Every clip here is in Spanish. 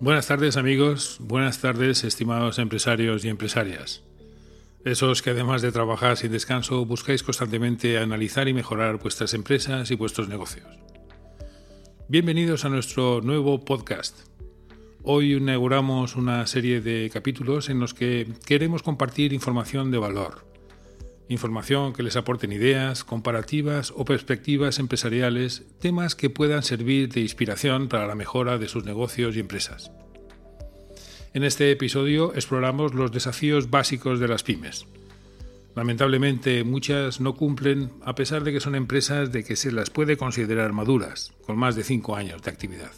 Buenas tardes amigos, buenas tardes estimados empresarios y empresarias. Esos que además de trabajar sin descanso buscáis constantemente analizar y mejorar vuestras empresas y vuestros negocios. Bienvenidos a nuestro nuevo podcast. Hoy inauguramos una serie de capítulos en los que queremos compartir información de valor. Información que les aporten ideas, comparativas o perspectivas empresariales, temas que puedan servir de inspiración para la mejora de sus negocios y empresas. En este episodio exploramos los desafíos básicos de las pymes. Lamentablemente muchas no cumplen a pesar de que son empresas de que se las puede considerar maduras, con más de cinco años de actividad.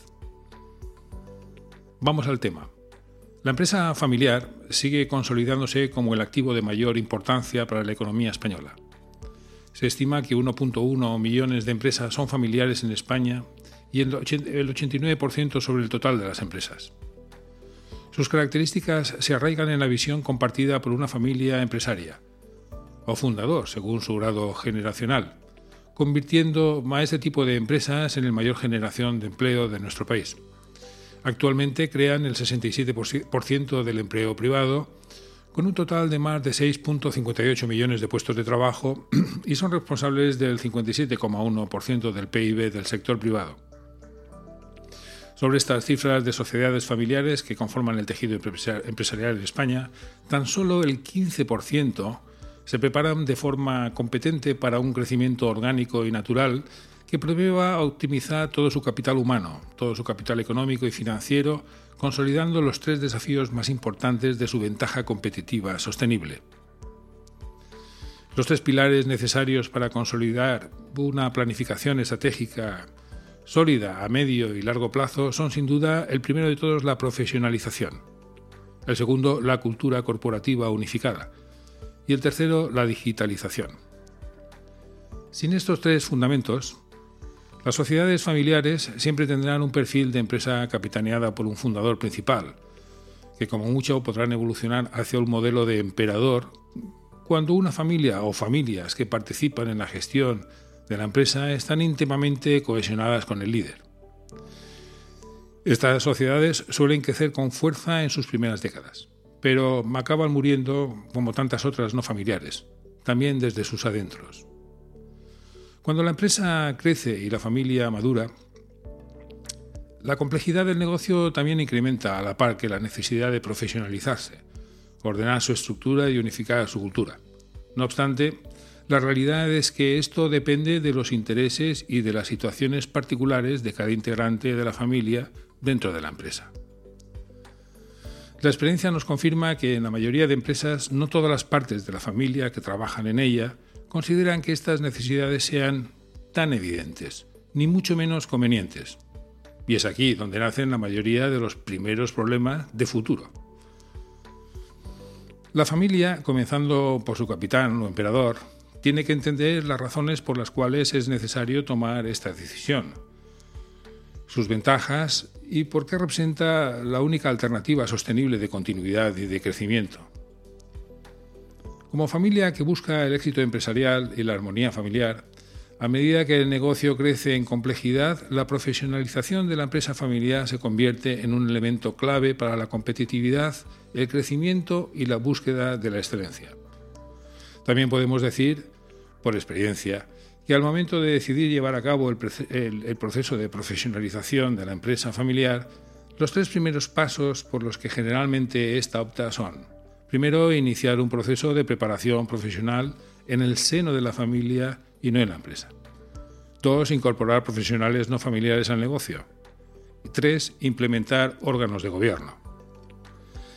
Vamos al tema. La empresa familiar sigue consolidándose como el activo de mayor importancia para la economía española. Se estima que 1.1 millones de empresas son familiares en España y el 89% sobre el total de las empresas. Sus características se arraigan en la visión compartida por una familia empresaria, o fundador, según su grado generacional, convirtiendo a este tipo de empresas en la mayor generación de empleo de nuestro país. Actualmente crean el 67% del empleo privado, con un total de más de 6.58 millones de puestos de trabajo y son responsables del 57,1% del PIB del sector privado. Sobre estas cifras de sociedades familiares que conforman el tejido empresarial en España, tan solo el 15% se preparan de forma competente para un crecimiento orgánico y natural que promueva optimizar todo su capital humano, todo su capital económico y financiero, consolidando los tres desafíos más importantes de su ventaja competitiva sostenible. Los tres pilares necesarios para consolidar una planificación estratégica sólida a medio y largo plazo son sin duda el primero de todos la profesionalización, el segundo la cultura corporativa unificada y el tercero la digitalización. Sin estos tres fundamentos, las sociedades familiares siempre tendrán un perfil de empresa capitaneada por un fundador principal, que como mucho podrán evolucionar hacia un modelo de emperador cuando una familia o familias que participan en la gestión de la empresa están íntimamente cohesionadas con el líder. Estas sociedades suelen crecer con fuerza en sus primeras décadas, pero acaban muriendo como tantas otras no familiares, también desde sus adentros. Cuando la empresa crece y la familia madura, la complejidad del negocio también incrementa a la par que la necesidad de profesionalizarse, ordenar su estructura y unificar su cultura. No obstante, la realidad es que esto depende de los intereses y de las situaciones particulares de cada integrante de la familia dentro de la empresa. La experiencia nos confirma que en la mayoría de empresas no todas las partes de la familia que trabajan en ella consideran que estas necesidades sean tan evidentes, ni mucho menos convenientes. Y es aquí donde nacen la mayoría de los primeros problemas de futuro. La familia, comenzando por su capitán o emperador, tiene que entender las razones por las cuales es necesario tomar esta decisión, sus ventajas y por qué representa la única alternativa sostenible de continuidad y de crecimiento. Como familia que busca el éxito empresarial y la armonía familiar, a medida que el negocio crece en complejidad, la profesionalización de la empresa familiar se convierte en un elemento clave para la competitividad, el crecimiento y la búsqueda de la excelencia. También podemos decir, por experiencia, que al momento de decidir llevar a cabo el, proceso de profesionalización de la empresa familiar, los tres primeros pasos por los que generalmente esta opta son, primero, iniciar un proceso de preparación profesional en el seno de la familia y no en la empresa. Dos, incorporar profesionales no familiares al negocio. tres, implementar órganos de gobierno.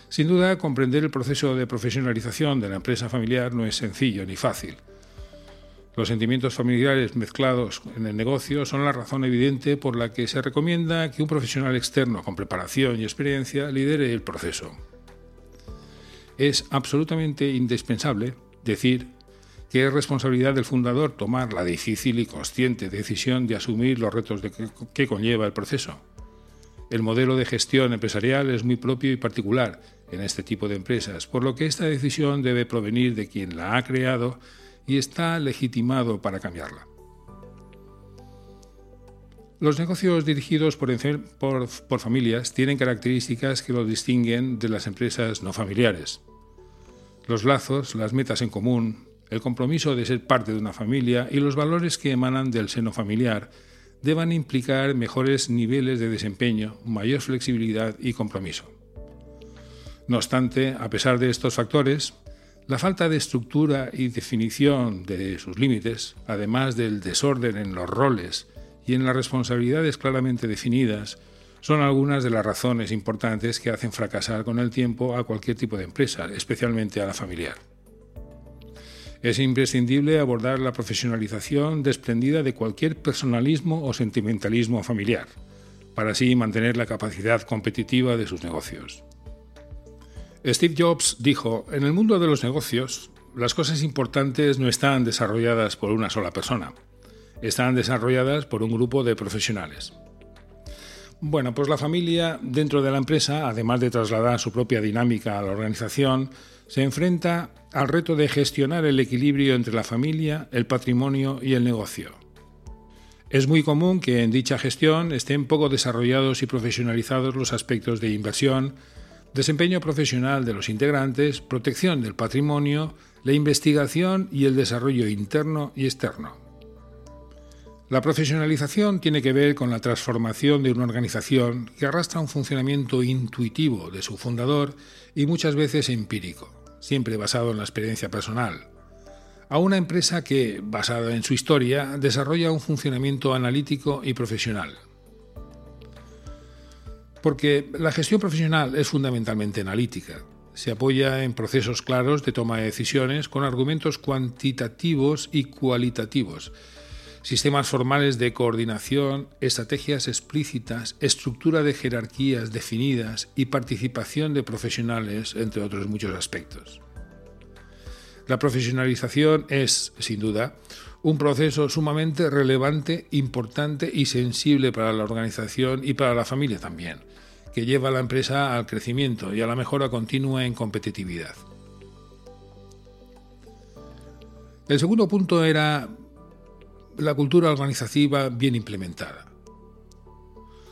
Sin duda, comprender el proceso de profesionalización de la empresa familiar no es sencillo ni fácil. Los sentimientos familiares mezclados en el negocio son la razón evidente por la que se recomienda que un profesional externo con preparación y experiencia lidere el proceso. Es absolutamente indispensable decir que es responsabilidad del fundador tomar la difícil y consciente decisión de asumir los retos que conlleva el proceso. El modelo de gestión empresarial es muy propio y particular en este tipo de empresas, por lo que esta decisión debe provenir de quien la ha creado y está legitimado para cambiarla. Los negocios dirigidos por, familias tienen características que los distinguen de las empresas no familiares. Los lazos, las metas en común, el compromiso de ser parte de una familia y los valores que emanan del seno familiar deban implicar mejores niveles de desempeño, mayor flexibilidad y compromiso. No obstante, a pesar de estos factores, la falta de estructura y definición de sus límites, además del desorden en los roles y en las responsabilidades claramente definidas, son algunas de las razones importantes que hacen fracasar con el tiempo a cualquier tipo de empresa, especialmente a la familiar. Es imprescindible abordar la profesionalización desprendida de cualquier personalismo o sentimentalismo familiar, para así mantener la capacidad competitiva de sus negocios. Steve Jobs dijo, en el mundo de los negocios, las cosas importantes no están desarrolladas por una sola persona, están desarrolladas por un grupo de profesionales. Bueno, pues la familia dentro de la empresa, además de trasladar su propia dinámica a la organización, se enfrenta al reto de gestionar el equilibrio entre la familia, el patrimonio y el negocio. Es muy común que en dicha gestión estén poco desarrollados y profesionalizados los aspectos de inversión, desempeño profesional de los integrantes, protección del patrimonio, la investigación y el desarrollo interno y externo. La profesionalización tiene que ver con la transformación de una organización que arrastra un funcionamiento intuitivo de su fundador y muchas veces empírico, siempre basado en la experiencia personal, a una empresa que, basada en su historia, desarrolla un funcionamiento analítico y profesional, porque la gestión profesional es fundamentalmente analítica. Se apoya en procesos claros de toma de decisiones con argumentos cuantitativos y cualitativos, sistemas formales de coordinación, estrategias explícitas, estructura de jerarquías definidas y participación de profesionales, entre otros muchos aspectos. La profesionalización es, sin duda, un proceso sumamente relevante, importante y sensible para la organización y para la familia también, que lleva a la empresa al crecimiento y a la mejora continua en competitividad. El segundo punto era la cultura organizativa bien implementada.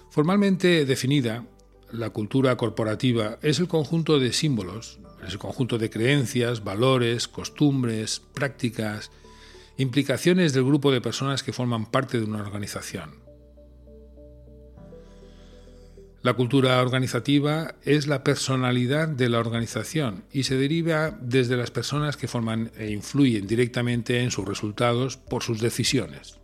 Formalmente definida, la cultura corporativa es el conjunto de símbolos, es el conjunto de creencias, valores, costumbres, prácticas, implicaciones del grupo de personas que forman parte de una organización. La cultura organizativa es la personalidad de la organización y se deriva desde las personas que forman e influyen directamente en sus resultados por sus decisiones.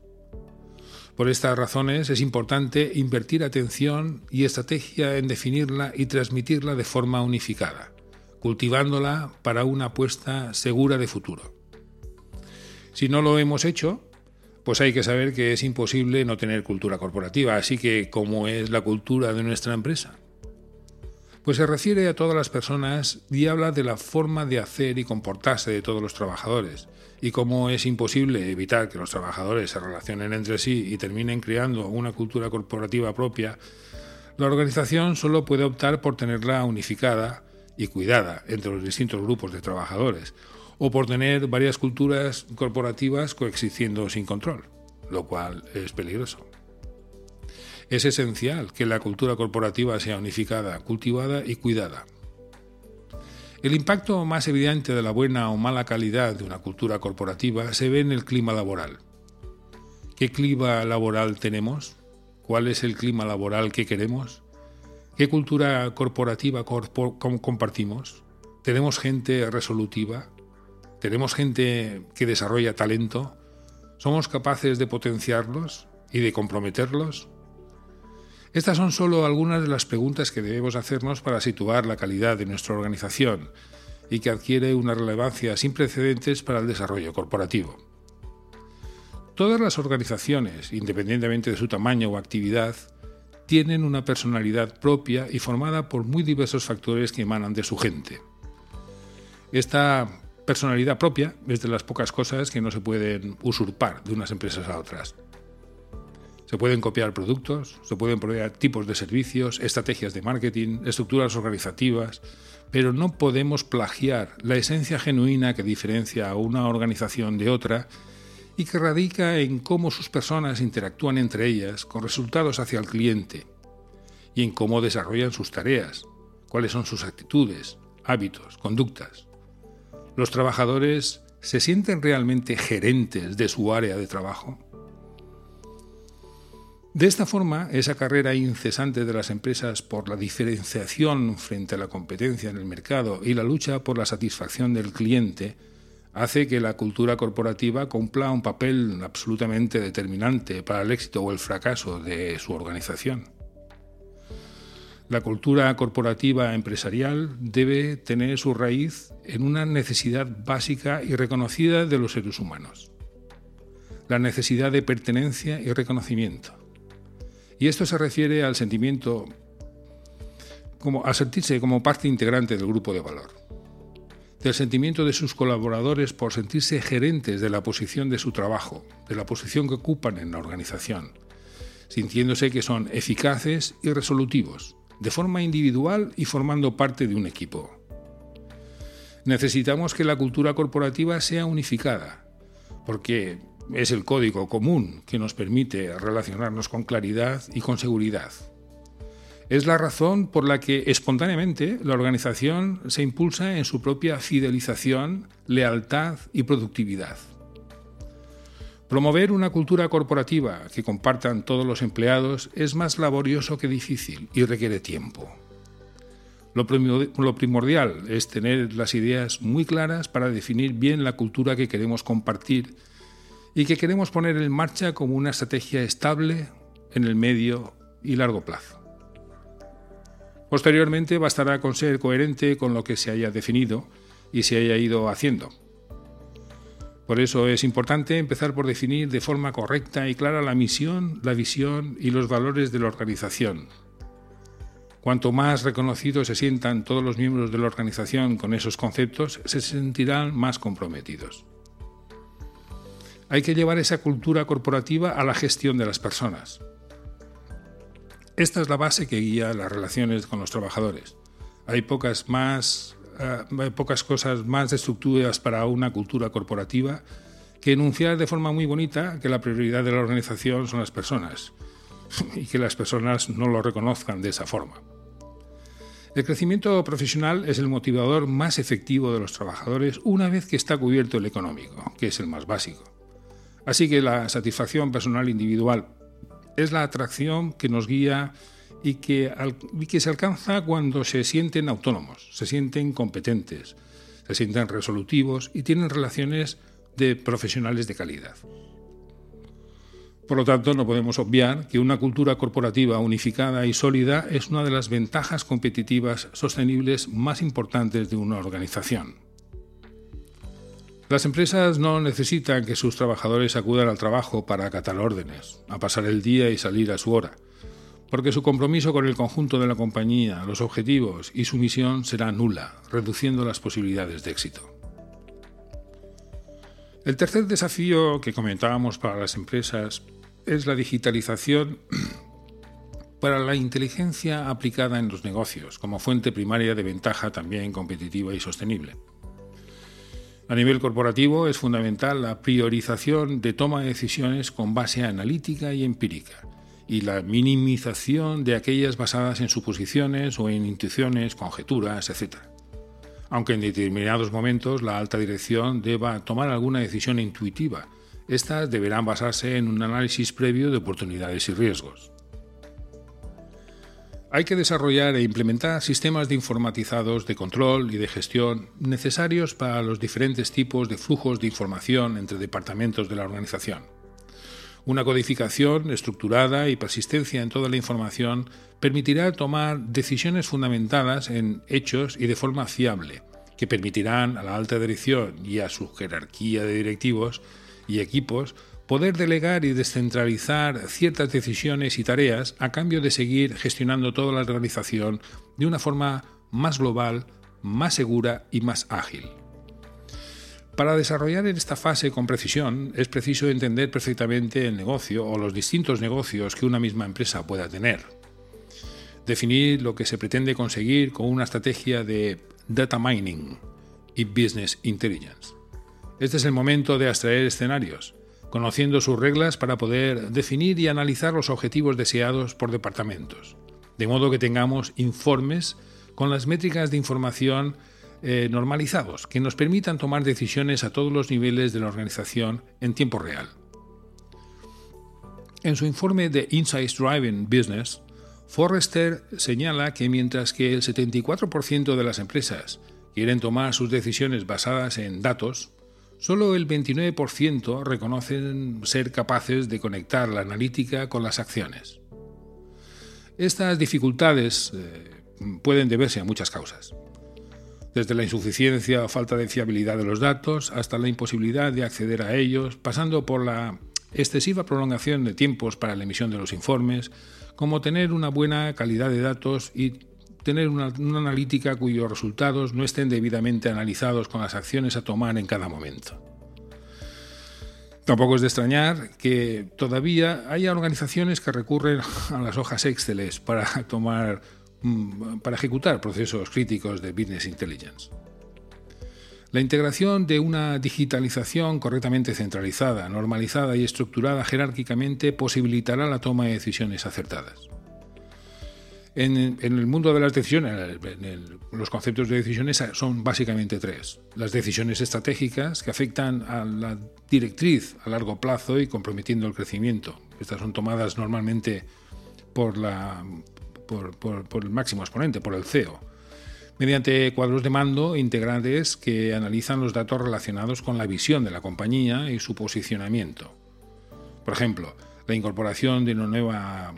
Por estas razones es importante invertir atención y estrategia en definirla y transmitirla de forma unificada, cultivándola para una apuesta segura de futuro. Si no lo hemos hecho, pues hay que saber que es imposible no tener cultura corporativa. Así que, ¿cómo es la cultura de nuestra empresa? Pues se refiere a todas las personas y habla de la forma de hacer y comportarse de todos los trabajadores y cómo es imposible evitar que los trabajadores se relacionen entre sí y terminen creando una cultura corporativa propia, la organización solo puede optar por tenerla unificada y cuidada entre los distintos grupos de trabajadores, o por tener varias culturas corporativas coexistiendo sin control, lo cual es peligroso. Es esencial que la cultura corporativa sea unificada, cultivada y cuidada. El impacto más evidente de la buena o mala calidad de una cultura corporativa se ve en el clima laboral. ¿Qué clima laboral tenemos? ¿Cuál es el clima laboral que queremos? ¿Qué cultura corporativa compartimos? ¿Tenemos gente resolutiva? Tenemos gente que desarrolla talento, somos capaces de potenciarlos y de comprometerlos. Estas son solo algunas de las preguntas que debemos hacernos para situar la calidad de nuestra organización y que adquiere una relevancia sin precedentes para el desarrollo corporativo. Todas las organizaciones, independientemente de su tamaño o actividad, tienen una personalidad propia y formada por muy diversos factores que emanan de su gente. Esta personalidad propia es de las pocas cosas que no se pueden usurpar de unas empresas a otras. Se pueden copiar productos, se pueden proveer tipos de servicios, estrategias de marketing, estructuras organizativas, pero no podemos plagiar la esencia genuina que diferencia a una organización de otra y que radica en cómo sus personas interactúan entre ellas con resultados hacia el cliente y en cómo desarrollan sus tareas, cuáles son sus actitudes, hábitos, conductas. Los trabajadores se sienten realmente gerentes de su área de trabajo. De esta forma, esa carrera incesante de las empresas por la diferenciación frente a la competencia en el mercado y la lucha por la satisfacción del cliente hace que la cultura corporativa cumpla un papel absolutamente determinante para el éxito o el fracaso de su organización. La cultura corporativa empresarial debe tener su raíz en una necesidad básica y reconocida de los seres humanos, la necesidad de pertenencia y reconocimiento. Y esto se refiere al sentimiento, como, a sentirse como parte integrante del grupo de valor. Del sentimiento de sus colaboradores por sentirse gerentes de la posición de su trabajo, de la posición que ocupan en la organización, sintiéndose que son eficaces y resolutivos, de forma individual y formando parte de un equipo. Necesitamos que la cultura corporativa sea unificada, porque es el código común que nos permite relacionarnos con claridad y con seguridad. Es la razón por la que espontáneamente la organización se impulsa en su propia fidelización, lealtad y productividad. Promover una cultura corporativa que compartan todos los empleados es más laborioso que difícil y requiere tiempo. Lo primordial es tener las ideas muy claras para definir bien la cultura que queremos compartir y que queremos poner en marcha como una estrategia estable en el medio y largo plazo. Posteriormente bastará con ser coherente con lo que se haya definido y se haya ido haciendo. Por eso es importante empezar por definir de forma correcta y clara la misión, la visión y los valores de la organización. Cuanto más reconocidos se sientan todos los miembros de la organización con esos conceptos, se sentirán más comprometidos. Hay que llevar esa cultura corporativa a la gestión de las personas. Esta es la base que guía las relaciones con los trabajadores. Hay pocas, más, eh, pocas cosas más destructivas para una cultura corporativa que enunciar de forma muy bonita que la prioridad de la organización son las personas y que las personas no lo reconozcan de esa forma. El crecimiento profesional es el motivador más efectivo de los trabajadores una vez que está cubierto el económico, que es el más básico. Así que la satisfacción personal individual es la atracción que nos guía y que, se alcanza cuando se sienten autónomos, se sienten competentes, se sienten resolutivos y tienen relaciones de profesionales de calidad. Por lo tanto, no podemos obviar que una cultura corporativa unificada y sólida es una de las ventajas competitivas sostenibles más importantes de una organización. Las empresas no necesitan que sus trabajadores acudan al trabajo para acatar órdenes, a pasar el día y salir a su hora, porque su compromiso con el conjunto de la compañía, los objetivos y su misión será nula, reduciendo las posibilidades de éxito. El tercer desafío que comentábamos para las empresas es la digitalización para la inteligencia aplicada en los negocios, como fuente primaria de ventaja también competitiva y sostenible. A nivel corporativo es fundamental la priorización de toma de decisiones con base analítica y empírica y la minimización de aquellas basadas en suposiciones o en intuiciones, conjeturas, etc. Aunque en determinados momentos la alta dirección deba tomar alguna decisión intuitiva, estas deberán basarse en un análisis previo de oportunidades y riesgos. Hay que desarrollar e implementar sistemas de informatizados de control y de gestión necesarios para los diferentes tipos de flujos de información entre departamentos de la organización. Una codificación estructurada y persistencia en toda la información permitirá tomar decisiones fundamentadas en hechos y de forma fiable, que permitirán a la alta dirección y a su jerarquía de directivos y equipos poder delegar y descentralizar ciertas decisiones y tareas a cambio de seguir gestionando toda la organización de una forma más global, más segura y más ágil. Para desarrollar esta fase con precisión es preciso entender perfectamente el negocio o los distintos negocios que una misma empresa pueda tener. Definir lo que se pretende conseguir con una estrategia de data mining y business intelligence. Este es el momento de abstraer escenarios, conociendo sus reglas para poder definir y analizar los objetivos deseados por departamentos, de modo que tengamos informes con las métricas de información eh, normalizados que nos permitan tomar decisiones a todos los niveles de la organización en tiempo real. En su informe de Insights Driving Business, Forrester señala que mientras que el 74% de las empresas quieren tomar sus decisiones basadas en datos, solo el 29% reconocen ser capaces de conectar la analítica con las acciones. Estas dificultades eh, pueden deberse a muchas causas, desde la insuficiencia o falta de fiabilidad de los datos hasta la imposibilidad de acceder a ellos, pasando por la excesiva prolongación de tiempos para la emisión de los informes, como tener una buena calidad de datos y tener una, analítica cuyos resultados no estén debidamente analizados con las acciones a tomar en cada momento. Tampoco es de extrañar que todavía haya organizaciones que recurren a las hojas Excel para tomar para ejecutar procesos críticos de business intelligence. La integración de una digitalización correctamente centralizada, normalizada y estructurada jerárquicamente posibilitará la toma de decisiones acertadas. En, el mundo de las decisiones, los conceptos de decisiones son básicamente tres. Las decisiones estratégicas que afectan a la directriz a largo plazo y comprometiendo el crecimiento. Estas son tomadas normalmente por, la, por el máximo exponente, por el CEO mediante cuadros de mando integrales que analizan los datos relacionados con la visión de la compañía y su posicionamiento. Por ejemplo, la incorporación de una nueva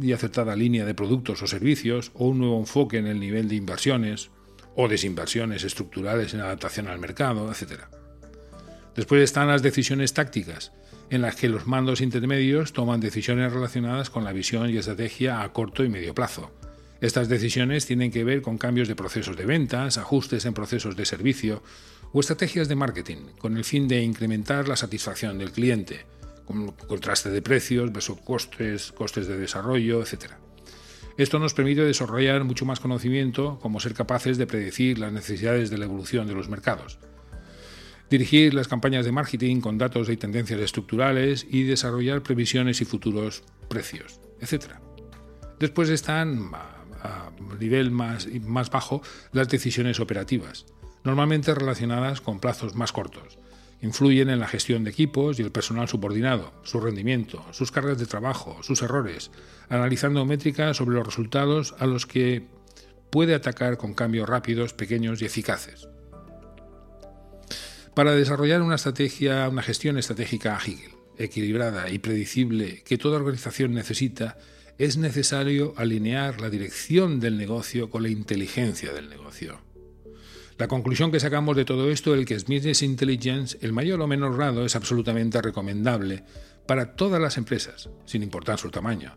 y acertada línea de productos o servicios o un nuevo enfoque en el nivel de inversiones o desinversiones estructurales en adaptación al mercado, etc. Después están las decisiones tácticas, en las que los mandos intermedios toman decisiones relacionadas con la visión y estrategia a corto y medio plazo, estas decisiones tienen que ver con cambios de procesos de ventas, ajustes en procesos de servicio o estrategias de marketing, con el fin de incrementar la satisfacción del cliente, con contraste de precios versus costes, costes de desarrollo, etc. Esto nos permite desarrollar mucho más conocimiento, como ser capaces de predecir las necesidades de la evolución de los mercados, dirigir las campañas de marketing con datos y tendencias estructurales y desarrollar previsiones y futuros precios, etc. Después están a nivel más, más bajo las decisiones operativas, normalmente relacionadas con plazos más cortos. Influyen en la gestión de equipos y el personal subordinado, su rendimiento, sus cargas de trabajo, sus errores, analizando métricas sobre los resultados a los que puede atacar con cambios rápidos, pequeños y eficaces. Para desarrollar una estrategia, una gestión estratégica ágil, equilibrada y predecible que toda organización necesita, es necesario alinear la dirección del negocio con la inteligencia del negocio. La conclusión que sacamos de todo esto es que Business Intelligence, el mayor o menor grado, es absolutamente recomendable para todas las empresas, sin importar su tamaño,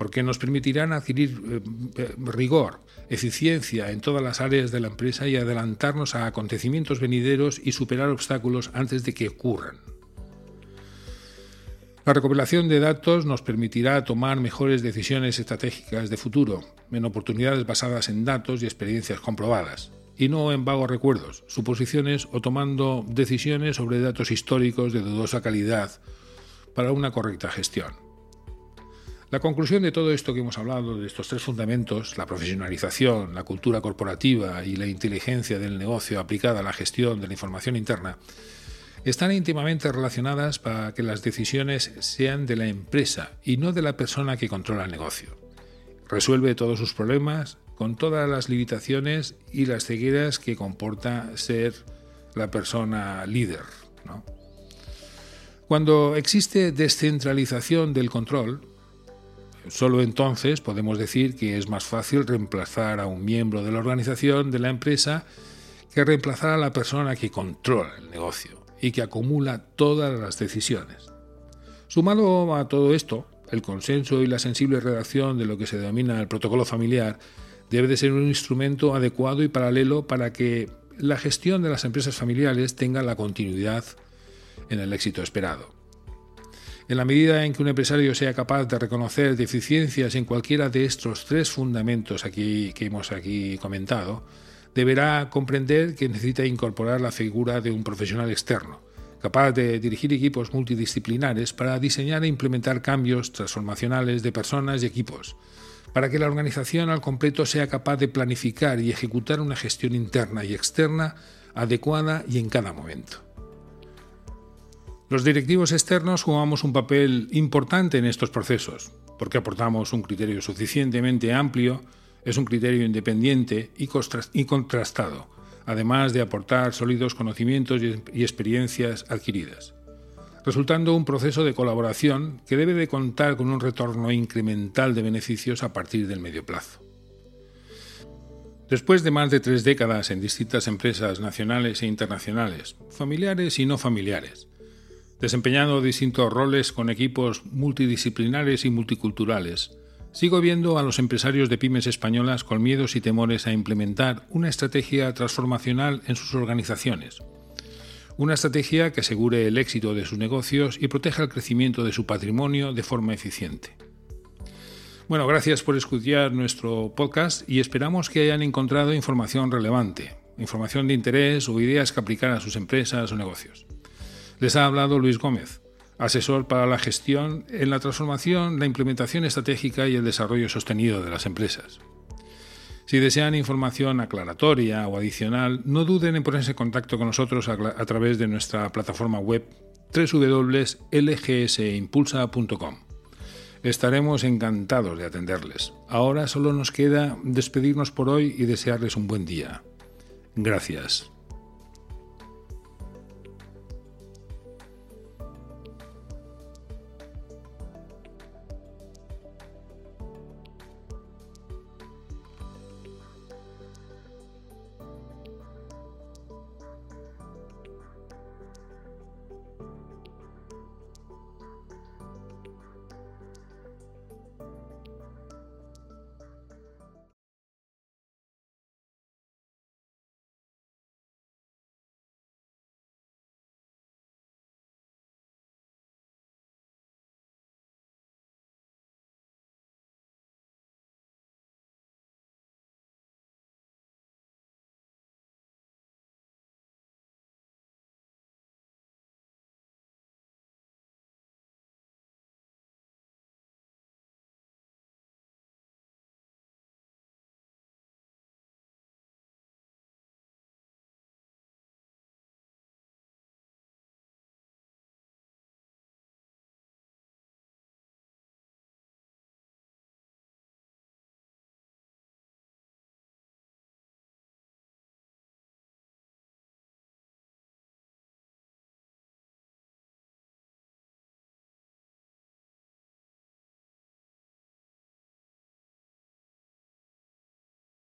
porque nos permitirán adquirir eh, eh, rigor, eficiencia en todas las áreas de la empresa y adelantarnos a acontecimientos venideros y superar obstáculos antes de que ocurran. La recopilación de datos nos permitirá tomar mejores decisiones estratégicas de futuro, en oportunidades basadas en datos y experiencias comprobadas, y no en vagos recuerdos, suposiciones o tomando decisiones sobre datos históricos de dudosa calidad para una correcta gestión. La conclusión de todo esto que hemos hablado, de estos tres fundamentos, la profesionalización, la cultura corporativa y la inteligencia del negocio aplicada a la gestión de la información interna, están íntimamente relacionadas para que las decisiones sean de la empresa y no de la persona que controla el negocio. Resuelve todos sus problemas con todas las limitaciones y las cegueras que comporta ser la persona líder. Cuando existe descentralización del control, solo entonces podemos decir que es más fácil reemplazar a un miembro de la organización de la empresa que reemplazar a la persona que controla el negocio y que acumula todas las decisiones. Sumado a todo esto, el consenso y la sensible redacción de lo que se denomina el protocolo familiar debe de ser un instrumento adecuado y paralelo para que la gestión de las empresas familiares tenga la continuidad en el éxito esperado. En la medida en que un empresario sea capaz de reconocer deficiencias en cualquiera de estos tres fundamentos aquí, que hemos aquí comentado, deberá comprender que necesita incorporar la figura de un profesional externo, capaz de dirigir equipos multidisciplinares para diseñar e implementar cambios transformacionales de personas y equipos, para que la organización al completo sea capaz de planificar y ejecutar una gestión interna y externa adecuada y en cada momento. Los directivos externos jugamos un papel importante en estos procesos, porque aportamos un criterio suficientemente amplio, es un criterio independiente y contrastado, además de aportar sólidos conocimientos y experiencias adquiridas, resultando un proceso de colaboración que debe de contar con un retorno incremental de beneficios a partir del medio plazo. Después de más de tres décadas en distintas empresas nacionales e internacionales, familiares y no familiares, desempeñando distintos roles con equipos multidisciplinares y multiculturales, Sigo viendo a los empresarios de pymes españolas con miedos y temores a implementar una estrategia transformacional en sus organizaciones. Una estrategia que asegure el éxito de sus negocios y proteja el crecimiento de su patrimonio de forma eficiente. Bueno, gracias por escuchar nuestro podcast y esperamos que hayan encontrado información relevante, información de interés o ideas que aplicar a sus empresas o negocios. Les ha hablado Luis Gómez asesor para la gestión en la transformación, la implementación estratégica y el desarrollo sostenido de las empresas. Si desean información aclaratoria o adicional, no duden en ponerse en contacto con nosotros a, través de nuestra plataforma web www.lgsimpulsa.com. Estaremos encantados de atenderles. Ahora solo nos queda despedirnos por hoy y desearles un buen día. Gracias.